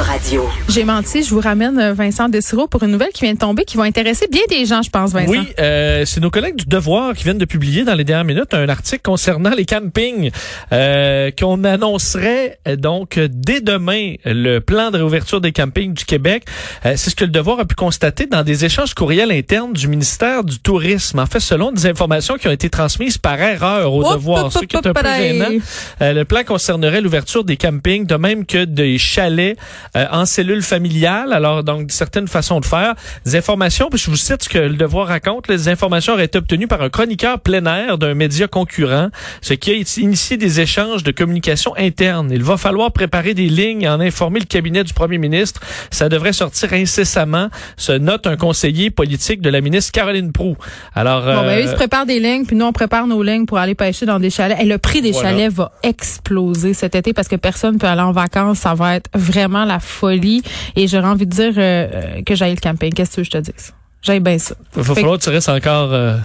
Radio. J'ai menti, je vous ramène euh, Vincent Desiro pour une nouvelle qui vient de tomber qui va intéresser bien des gens, je pense, Vincent. Oui, euh, c'est nos collègues du Devoir qui viennent de publier dans les dernières minutes un article concernant les campings euh, qu'on annoncerait euh, donc dès demain le plan de réouverture des campings du Québec. Euh, c'est ce que le Devoir a pu constater dans des échanges courriels internes du ministère du Tourisme. En fait, selon des informations qui ont été transmises par erreur au Devoir, ce qui est un peu gênant. Le plan concernerait l'ouverture des campings, de même que des chalets euh, en cellule familiale. Alors, donc, certaines façons de faire. Des informations, puis je vous cite ce que le Devoir raconte. Les informations auraient été obtenues par un chroniqueur plein air d'un média concurrent, ce qui a initié des échanges de communication interne. Il va falloir préparer des lignes et en informer le cabinet du premier ministre. Ça devrait sortir incessamment, se note un conseiller politique de la ministre Caroline Proux. Alors, Bon, ben, euh, eux, ils se préparent des lignes, puis nous, on prépare nos lignes pour aller pêcher dans des chalets. Et le prix des Voilà. chalets va exploser cet été parce que personne peut aller en vacances. Ça va être vraiment la folie. Et j'aurais envie de dire euh, euh, que j'aille le camping. Qu'est-ce que je te dise? J'aille bien ça. il va falloir que tu restes encore euh,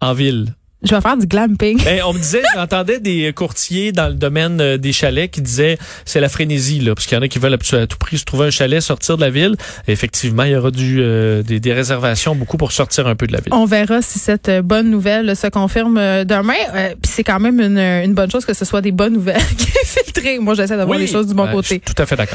en ville. Je vais faire du glamping. Ben, on me disait, j'entendais des courtiers dans le domaine des chalets qui disaient c'est la frénésie là, parce qu'il y en a qui veulent à tout prix se trouver un chalet, sortir de la ville. Et effectivement, il y aura du euh, des, des réservations beaucoup pour sortir un peu de la ville. On verra si cette bonne nouvelle se confirme demain. Euh, Puis c'est quand même une, une bonne chose que ce soit des bonnes nouvelles qui est filtrées. Moi, j'essaie d'avoir Oui, les choses du bon ben, je côté. suis tout à fait d'accord.